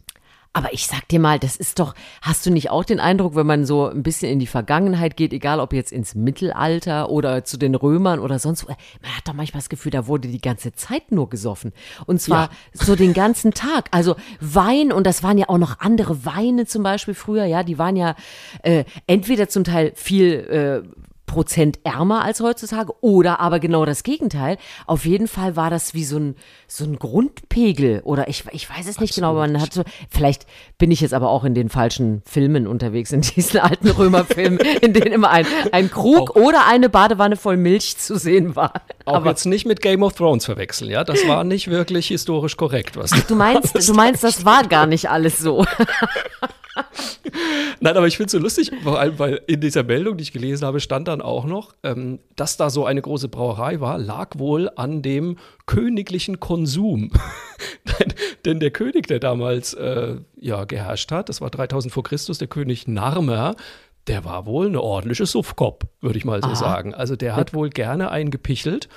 Aber ich sag dir mal, das ist doch, hast du nicht auch den Eindruck, wenn man so ein bisschen in die Vergangenheit geht, egal ob jetzt ins Mittelalter oder zu den Römern oder sonst wo, man hat doch manchmal das Gefühl, da wurde die ganze Zeit nur gesoffen. Und zwar Ja. so den ganzen Tag. Also Wein, und das waren ja auch noch andere Weine zum Beispiel früher, ja, die waren ja äh, entweder zum Teil viel äh, Prozent ärmer als heutzutage oder aber genau das Gegenteil. Auf jeden Fall war das wie so ein, so ein Grundpegel oder ich, ich weiß es nicht genau, aber man hat so, vielleicht bin ich jetzt aber auch in den falschen Filmen unterwegs, in diesen alten Römerfilmen, in denen immer ein, ein Krug oder eine Badewanne voll Milch zu sehen war. Auch aber jetzt nicht mit Game of Thrones verwechseln, ja? Das war nicht wirklich historisch korrekt, was du meinst, du meinst, das war gar nicht alles so. Nein, aber ich finde es so lustig, vor allem, weil in dieser Meldung, die ich gelesen habe, stand dann auch noch, ähm, dass da so eine große Brauerei war, lag wohl an dem königlichen Konsum. denn, denn der König, der damals äh, ja, geherrscht hat, das war 3000 vor Christus, der König Narmer, der war wohl eine ordentliche Suffkopf, würde ich mal so sagen. Also der hat wohl gerne eingepichelt.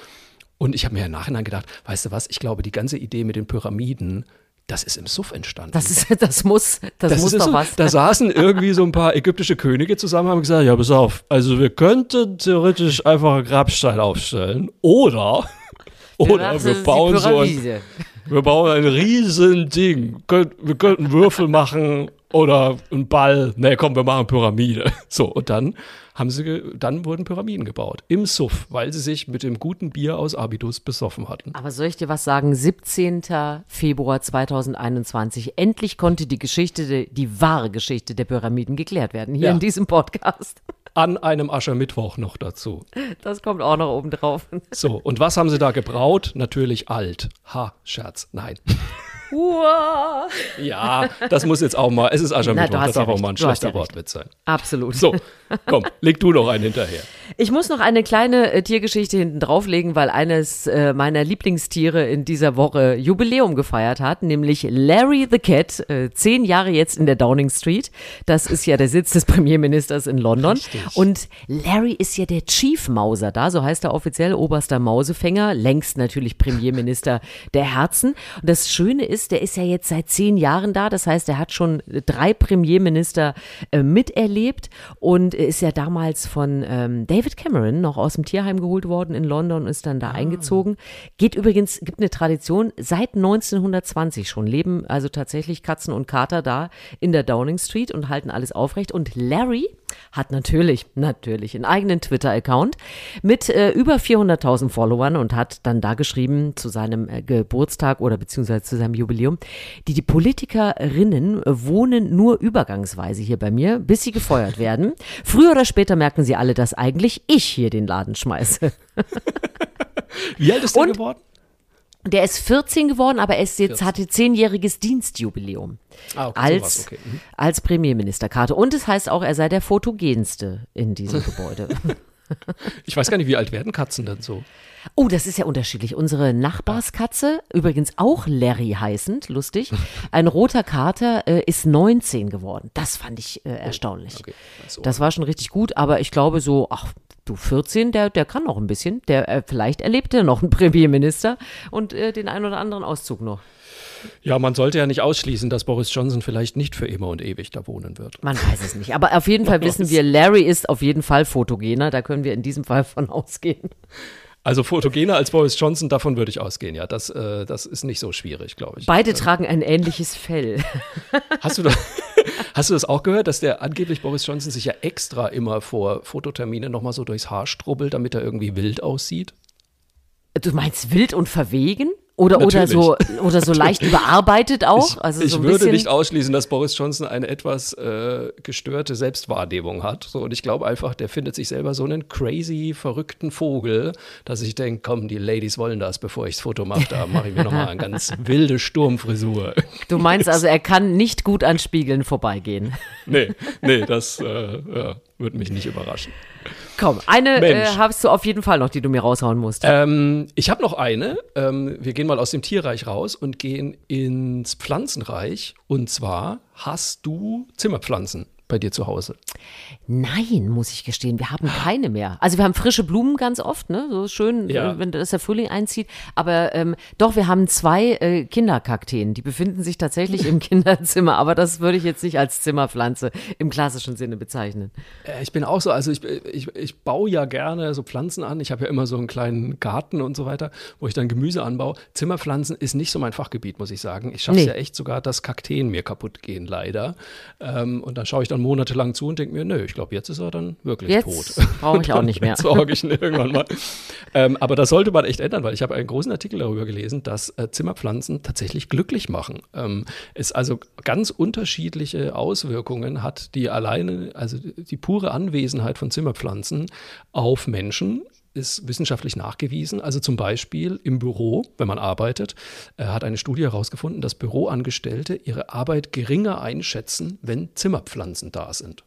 Und ich habe mir im Nachhinein gedacht, weißt du was, ich glaube, die ganze Idee mit den Pyramiden, das ist im Suff entstanden. Das ist, das muss, das, Das muss doch so, was. Da saßen irgendwie so ein paar ägyptische Könige zusammen und haben gesagt, ja, pass auf, also wir könnten theoretisch einfach einen Grabstein aufstellen oder, oder wir bauen so ein, wir bauen ein riesen Ding. Wir könnten Würfel machen oder einen Ball. Nee, komm, wir machen Pyramide. So, und dann haben sie, dann wurden Pyramiden gebaut. Im Suff, weil sie sich mit dem guten Bier aus Abidus besoffen hatten. Aber soll ich dir was sagen? 17. Februar 2021. Endlich konnte die Geschichte, de- die wahre Geschichte der Pyramiden geklärt werden. Hier Ja. in diesem Podcast. An einem Aschermittwoch noch dazu. Das kommt auch noch oben drauf. So, und was haben sie da gebraut? Natürlich alt. Ha, Scherz. Nein. Uah. Ja, das muss jetzt auch mal, es ist Na, Aschermittwoch, hast das darf ja auch mal ein du schlechter ja. Wortwitz sein. Absolut. So, komm, leg du noch einen hinterher. Ich muss noch eine kleine äh, Tiergeschichte hinten drauflegen, weil eines äh, meiner Lieblingstiere in dieser Woche Jubiläum gefeiert hat, nämlich Larry the Cat, äh, zehn Jahre jetzt in der Downing Street. Das ist ja der Sitz des Premierministers in London. Richtig. Und Larry ist ja der Chief Mauser da, so heißt er offiziell oberster Mausefänger, längst natürlich Premierminister der Herzen. Und das Schöne ist, der ist ja jetzt seit zehn Jahren da, das heißt, er hat schon drei Premierminister äh, miterlebt und ist ja damals von ähm, David Cameron noch aus dem Tierheim geholt worden in London und ist dann da eingezogen. Geht übrigens, gibt eine Tradition, seit 1920 schon leben also tatsächlich Katzen und Kater da in der Downing Street und halten alles aufrecht. Und Larry hat natürlich, natürlich einen eigenen Twitter-Account mit äh, über 400.000 Followern und hat dann da geschrieben zu seinem äh, Geburtstag oder beziehungsweise zu seinem Jubiläum, die, die Politikerinnen wohnen nur übergangsweise hier bei mir, bis sie gefeuert werden. Früher oder später merken sie alle, dass eigentlich ich hier den Laden schmeiße. Wie alt ist der Und- geworden? Der ist 14 geworden, aber er ist jetzt 14. hatte zehnjähriges Dienstjubiläum. Ah, okay, als, sowas, okay. Mhm. als Premierministerkarte. Und es heißt auch, er sei der fotogenste in diesem Gebäude. Ich weiß gar nicht, wie alt werden Katzen denn so? Oh, das ist ja unterschiedlich. Unsere Nachbarskatze, übrigens auch Larry heißend, lustig, ein roter Kater äh, ist 19 geworden. Das fand ich äh, erstaunlich. Okay, so. Das war schon richtig gut, aber ich glaube so, ach, du 14, der, der kann noch ein bisschen. Der, äh, vielleicht erlebt er noch einen Premierminister und äh, den einen oder anderen Auszug noch. Ja, man sollte ja nicht ausschließen, dass Boris Johnson vielleicht nicht für immer und ewig da wohnen wird. Man weiß es nicht. Aber auf jeden Fall wissen wir, Larry ist auf jeden Fall fotogener. Da können wir in diesem Fall von ausgehen. Also fotogener als Boris Johnson, davon würde ich ausgehen. Ja, das, äh, das ist nicht so schwierig, glaube ich. Beide tragen ein ähnliches Fell. Hast du, da, hast du das auch gehört, dass der angeblich Boris Johnson sich ja extra immer vor Fototermine nochmal so durchs Haar strubbelt, damit er irgendwie wild aussieht? Du meinst wild und verwegen? Oder, oder so, oder so leicht überarbeitet auch? Ich, also ich so ein würde nicht ausschließen, dass Boris Johnson eine etwas äh, gestörte Selbstwahrnehmung hat. So, und ich glaube einfach, der findet sich selber so einen crazy, verrückten Vogel, dass ich denke, komm, die Ladies wollen das, bevor ich das Foto mache. Da mache ich mir nochmal eine ganz wilde Sturmfrisur. Du meinst also, er kann nicht gut an Spiegeln vorbeigehen. nee, nee, das äh, ja, würde mich nicht überraschen. Komm, eine äh, hast du auf jeden Fall noch, die du mir raushauen musst. Ähm, ich habe noch eine. Ähm, wir gehen mal aus dem Tierreich raus und gehen ins Pflanzenreich. Und zwar hast du Zimmerpflanzen bei dir zu Hause. Nein, muss ich gestehen, wir haben keine mehr. Also wir haben frische Blumen ganz oft, ne? So schön, Ja. äh, wenn das der Frühling einzieht. Aber ähm, doch, wir haben zwei äh, Kinderkakteen. Die befinden sich tatsächlich im Kinderzimmer, aber das würde ich jetzt nicht als Zimmerpflanze im klassischen Sinne bezeichnen. Äh, Ich bin auch so, also ich, ich, ich baue ja gerne so Pflanzen an. Ich habe ja immer so einen kleinen Garten und so weiter, wo ich dann Gemüse anbaue. Zimmerpflanzen ist nicht so mein Fachgebiet, muss ich sagen. Ich schaffe es Nee. ja echt sogar, dass Kakteen mir kaputt gehen, leider. Ähm, und dann schaue ich dann monatelang zu und denke mir, nö, ich glaube, jetzt ist er dann wirklich Jetzt tot. brauche ich auch nicht mehr. Sorge ich ihn irgendwann mal. ähm, aber das sollte man echt ändern, weil ich habe einen großen Artikel darüber gelesen, dass äh, Zimmerpflanzen tatsächlich glücklich machen. Ähm, es also ganz unterschiedliche Auswirkungen hat die alleine, also die pure Anwesenheit von Zimmerpflanzen auf Menschen ist wissenschaftlich nachgewiesen. Also zum Beispiel im Büro, wenn man arbeitet, äh, hat eine Studie herausgefunden, dass Büroangestellte ihre Arbeit geringer einschätzen, wenn Zimmerpflanzen da sind.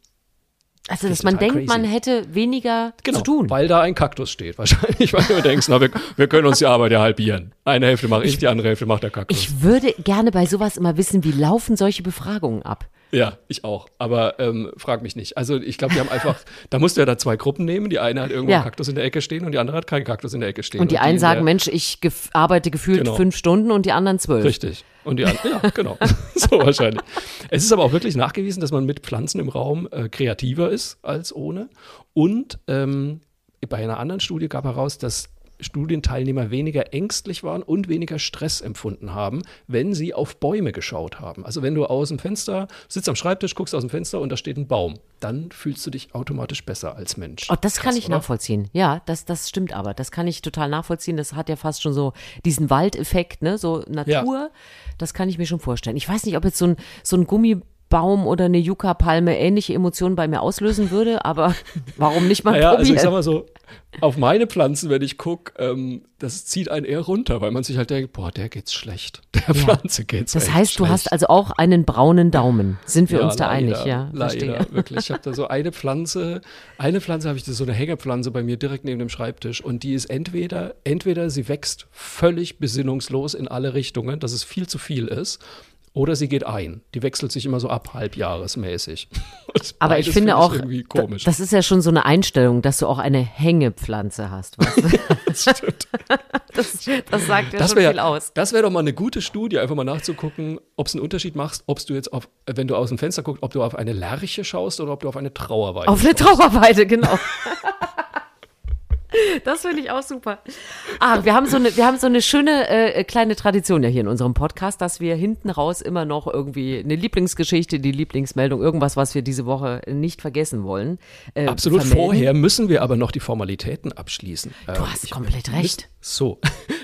Also, dass man denkt, man crazy. hätte weniger Genau, zu tun. weil da ein Kaktus steht wahrscheinlich, weil du denkst, na, wir, wir können uns die Arbeit ja halbieren. Eine Hälfte mache ich, die andere Hälfte macht der Kaktus. Ich würde gerne bei sowas immer wissen, wie laufen solche Befragungen ab? Ja, ich auch, aber ähm, frag mich nicht. Also ich glaube, die haben einfach, da musst du ja da zwei Gruppen nehmen. Die eine hat irgendwo Ja. einen Kaktus in der Ecke stehen und die andere hat keinen Kaktus in der Ecke stehen. Und die einen in sagen, der- Mensch, ich gef arbeite gefühlt Genau. fünf Stunden und die anderen zwölf. Richtig. Und die anderen, ja, genau. so wahrscheinlich. Es ist aber auch wirklich nachgewiesen, dass man mit Pflanzen im Raum äh, kreativer ist als ohne. Und ähm, bei einer anderen Studie gab heraus, dass Studienteilnehmer weniger ängstlich waren und weniger Stress empfunden haben, wenn sie auf Bäume geschaut haben. Also wenn du aus dem Fenster sitzt am Schreibtisch, guckst aus dem Fenster und da steht ein Baum, dann fühlst du dich automatisch besser als Mensch. Oh, das kann Krass, ich oder? nachvollziehen. Ja, das, das stimmt aber. Das kann ich total nachvollziehen. Das hat ja fast schon so diesen Waldeffekt, ne? So Natur. Das kann ich mir schon vorstellen. Ich weiß nicht, ob jetzt so ein, so ein Baum oder eine Yucca-Palme ähnliche Emotionen bei mir auslösen würde, aber warum nicht mal Naja, also probieren? ich sag mal so, auf meine Pflanzen, wenn ich gucke, ähm, das zieht einen eher runter, weil man sich halt denkt, boah, der geht's schlecht. Der Pflanze geht's das echt heißt, du schlecht. hast also auch einen braunen Daumen. Sind wir Ja, uns da leider, einig? Ja, leider, verstehe. wirklich. Ich habe da so eine Pflanze, eine Pflanze habe ich, das so eine Hängepflanze bei mir direkt neben dem Schreibtisch und die ist entweder, entweder sie wächst völlig besinnungslos in alle Richtungen, dass es viel zu viel ist, oder sie geht ein. Die wechselt sich immer so ab, halbjahresmäßig. Aber ich finde find auch, da- komisch. das ist ja schon so eine Einstellung, dass du auch eine Hängepflanze hast. Weißt du? das, das sagt ja Das schon wäre viel aus. das wär doch mal eine gute Studie, einfach mal nachzugucken, ob es einen Unterschied macht, ob du jetzt auf, wenn du aus dem Fenster guckst, ob du auf eine Lerche schaust oder ob du auf eine Trauerweide Auf eine Trauerweide, genau. Das finde ich auch super. Ah, wir haben so eine, wir haben so eine schöne äh, kleine Tradition ja hier in unserem Podcast, dass wir hinten raus immer noch irgendwie eine Lieblingsgeschichte, die Lieblingsmeldung, irgendwas, was wir diese Woche nicht vergessen wollen. Äh, Absolut. vermelden. Vorher müssen wir aber noch die Formalitäten abschließen. Du hast komplett recht. So,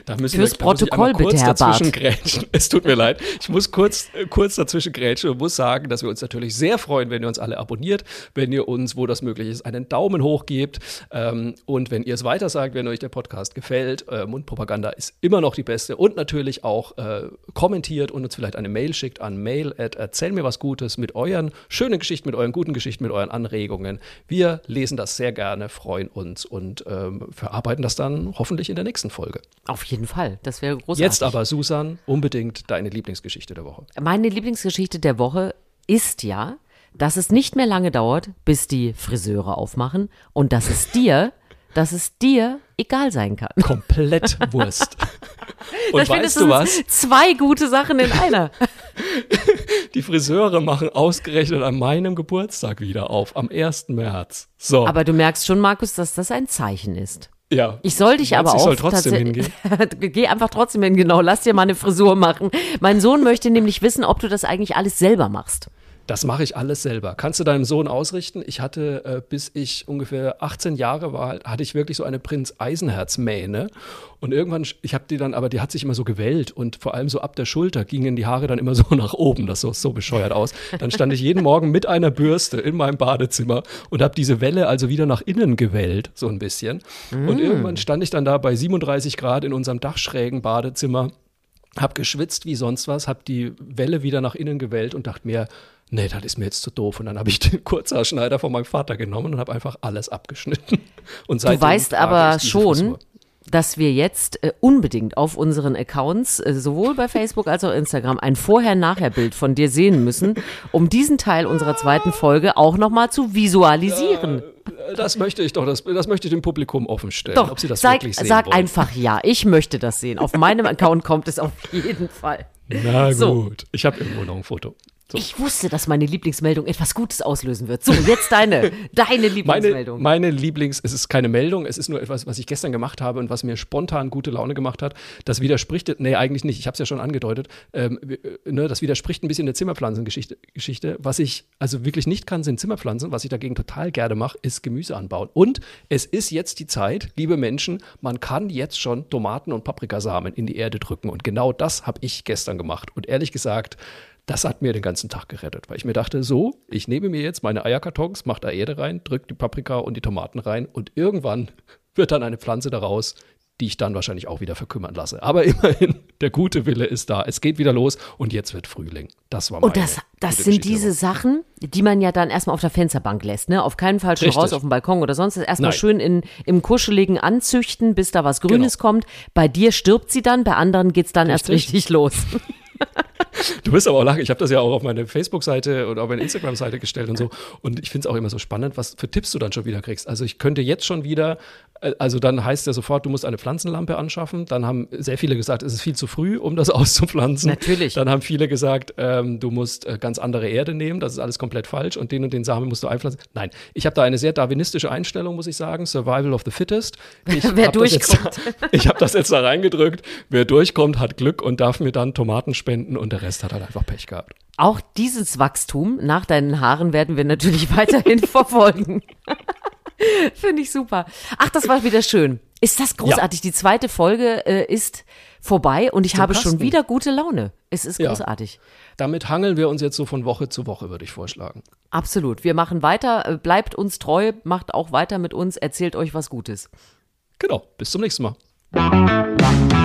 da müssen Fürs wir Protokoll einmal kurz bitte, Herr dazwischen grätschen. Es tut mir leid. Ich muss kurz, äh, kurz dazwischen grätschen und muss sagen, dass wir uns natürlich sehr freuen, wenn ihr uns alle abonniert, wenn ihr uns, wo das möglich ist, einen Daumen hoch gebt ähm, und wenn ihr es weiter sagt, wenn euch der Podcast gefällt. Äh, Mundpropaganda ist immer noch die beste und natürlich auch äh, kommentiert und uns vielleicht eine Mail schickt an mail at erzähl mir was Gutes mit euren schönen Geschichten, mit euren guten Geschichten, mit euren Anregungen. Wir lesen das sehr gerne, freuen uns und ähm, verarbeiten das dann hoffentlich in der nächsten Folge. Auf jeden Fall. Das wäre großartig. Jetzt aber, Susan, unbedingt deine Lieblingsgeschichte der Woche. Meine Lieblingsgeschichte der Woche ist ja, dass es nicht mehr lange dauert, bis die Friseure aufmachen und dass es dir, dass es dir egal sein kann. Komplett Wurst. Und Ich finde, weißt es du was? Zwei gute Sachen in einer. Die Friseure machen ausgerechnet an meinem Geburtstag wieder auf, am 1. März. So, Aber du merkst schon, Markus, dass das ein Zeichen ist. Ja. Ich soll dich aber auch Ich soll trotzdem hingehen. Geh einfach trotzdem hin, genau. Lass dir mal eine Frisur machen. Mein Sohn möchte nämlich wissen, ob du das eigentlich alles selber machst. Das mache ich alles selber. Kannst du deinem Sohn ausrichten? Ich hatte, äh, bis ich ungefähr 18 Jahre war, hatte ich wirklich so eine Prinz Eisenherz-Mähne. Und irgendwann, ich habe die dann, aber die hat sich immer so gewellt und vor allem so ab der Schulter gingen die Haare dann immer so nach oben. Das sah so bescheuert aus. Dann stand ich jeden Morgen mit einer Bürste in meinem Badezimmer und habe diese Welle also wieder nach innen gewellt, so ein bisschen. Und irgendwann stand ich dann da bei 37 Grad in unserem dachschrägen Badezimmer hab geschwitzt wie sonst was, hab die Welle wieder nach innen gewellt und dachte mir, nee, das ist mir jetzt zu doof. Und dann habe ich den Kurzhaarschneider von meinem Vater genommen und habe einfach alles abgeschnitten. Und Du weißt aber schon, Frisur. dass wir jetzt äh, unbedingt auf unseren Accounts, äh, sowohl bei Facebook als auch Instagram, ein Vorher-Nachher-Bild von dir sehen müssen, um diesen Teil unserer zweiten Folge auch nochmal zu visualisieren. Äh, Das möchte ich doch, das, das möchte ich dem Publikum offen stellen, Doch, ob sie das sag, wirklich sehen sag wollen. einfach ja. Ich möchte das sehen. Auf meinem Account kommt es auf jeden Fall. Na So. gut, ich habe irgendwo noch ein Foto. So. Ich wusste, dass meine Lieblingsmeldung etwas Gutes auslösen wird. So, jetzt deine, deine Meine, Lieblingsmeldung. meine Lieblings, es ist keine Meldung, es ist nur etwas, was ich gestern gemacht habe und was mir spontan gute Laune gemacht hat. Das widerspricht, nee, eigentlich nicht, ich habe es ja schon angedeutet, ähm, äh, ne, das widerspricht ein bisschen der Zimmerpflanzengeschichte. Geschichte. Was ich also wirklich nicht kann, sind Zimmerpflanzen. Was ich dagegen total gerne mache, ist Gemüse anbauen. Und es ist jetzt die Zeit, liebe Menschen, man kann jetzt schon Tomaten und Paprikasamen in die Erde drücken. Und genau das habe ich gestern gemacht. Und ehrlich gesagt, das hat mir den ganzen Tag gerettet, weil ich mir dachte, so, ich nehme mir jetzt meine Eierkartons, mache da Erde rein, drücke die Paprika und die Tomaten rein und irgendwann wird dann eine Pflanze daraus, die ich dann wahrscheinlich auch wieder verkümmern lasse. Aber immerhin, der gute Wille ist da. Es geht wieder los und jetzt wird Frühling. Das war meine Und das, das sind Geschichte diese. Sachen, die man ja dann erstmal auf der Fensterbank lässt, ne? Auf keinen Fall schon Richtig. raus auf dem Balkon oder sonst. Erstmal Nein. schön in, im Kuscheligen anzüchten, bis da was Grünes Genau. kommt. Bei dir stirbt sie dann, bei anderen geht's dann erst Richtig. richtig los. Du bist aber auch lachen. Ich habe das ja auch auf meine Facebook-Seite oder auf meine Instagram-Seite gestellt und so. Und ich finde es auch immer so spannend, was für Tipps du dann schon wieder kriegst. Also ich könnte jetzt schon wieder, äh, also dann heißt ja sofort, du musst eine Pflanzenlampe anschaffen. Dann haben sehr viele gesagt, es ist viel zu früh, um das auszupflanzen. Natürlich. Dann haben viele gesagt, ähm, du musst äh, ganz andere Erde nehmen. Das ist alles komplett falsch. Und den und den Samen musst du einpflanzen. Nein, ich habe da eine sehr darwinistische Einstellung, muss ich sagen. Survival of the fittest. Ich Wer hab das jetzt- durchkommt. ich habe das jetzt da reingedrückt. Wer durchkommt, hat Glück und darf mir dann Tomaten spenden und der Rest hat halt einfach Pech gehabt. Auch dieses Wachstum nach deinen Haaren werden wir natürlich weiterhin verfolgen. Finde ich super. Ach, das war wieder schön. Ist das großartig? Die zweite Folge äh, ist vorbei und ich Im habe schon Kasten. wieder gute Laune. Es ist Ja. großartig. Damit hangeln wir uns jetzt so von Woche zu Woche, würde ich vorschlagen. Absolut. Wir machen weiter. Äh, Bleibt uns treu, macht auch weiter mit uns, erzählt euch was Gutes. Genau, bis zum nächsten Mal.